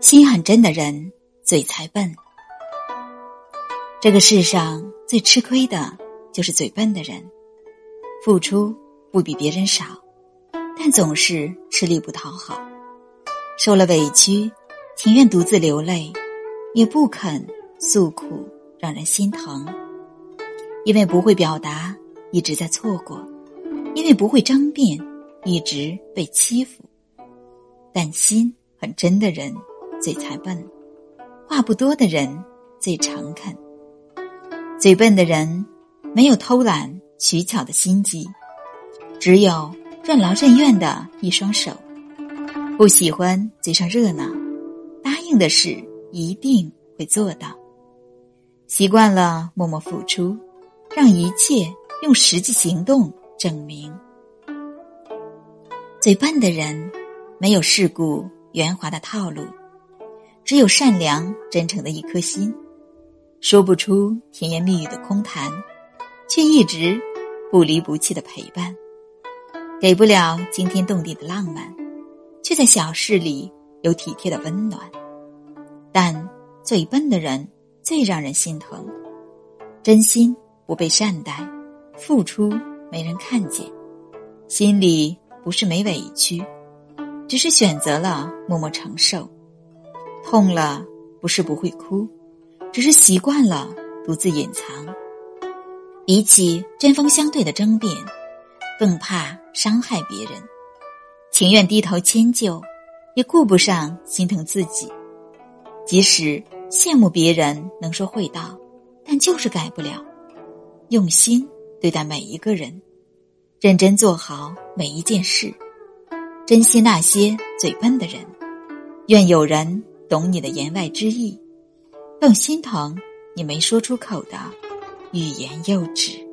心很真的人，嘴才笨。这个世上最吃亏的就是嘴笨的人，付出不比别人少，但总是吃力不讨好，受了委屈，情愿独自流泪，也不肯诉苦，让人心疼。因为不会表达，一直在错过；因为不会争辩，一直被欺负。但心很真的人。嘴才笨，话不多的人最诚恳。嘴笨的人没有偷懒取巧的心机，只有任劳任怨的一双手。不喜欢嘴上热闹，答应的事一定会做到。习惯了默默付出，让一切用实际行动证明。嘴笨的人没有世故圆滑的套路。只有善良真诚的一颗心，说不出甜言蜜语的空谈，却一直不离不弃的陪伴；给不了惊天动地的浪漫，却在小事里有体贴的温暖。但最笨的人最让人心疼，真心不被善待，付出没人看见，心里不是没委屈，只是选择了默默承受。痛了，不是不会哭，只是习惯了独自隐藏。比起针锋相对的争辩，更怕伤害别人，情愿低头迁就，也顾不上心疼自己。即使羡慕别人能说会道，但就是改不了。用心对待每一个人，认真做好每一件事，珍惜那些嘴笨的人。愿有人。懂你的言外之意，更心疼你没说出口的欲言又止。